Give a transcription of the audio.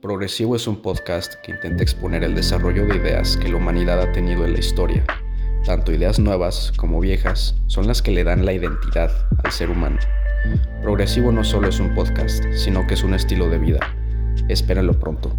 Progresivo es un podcast que intenta exponer el desarrollo de ideas que la humanidad ha tenido en la historia. Tanto ideas nuevas como viejas son las que le dan la identidad al ser humano. Progresivo no solo es un podcast, sino que es un estilo de vida. Espérenlo pronto.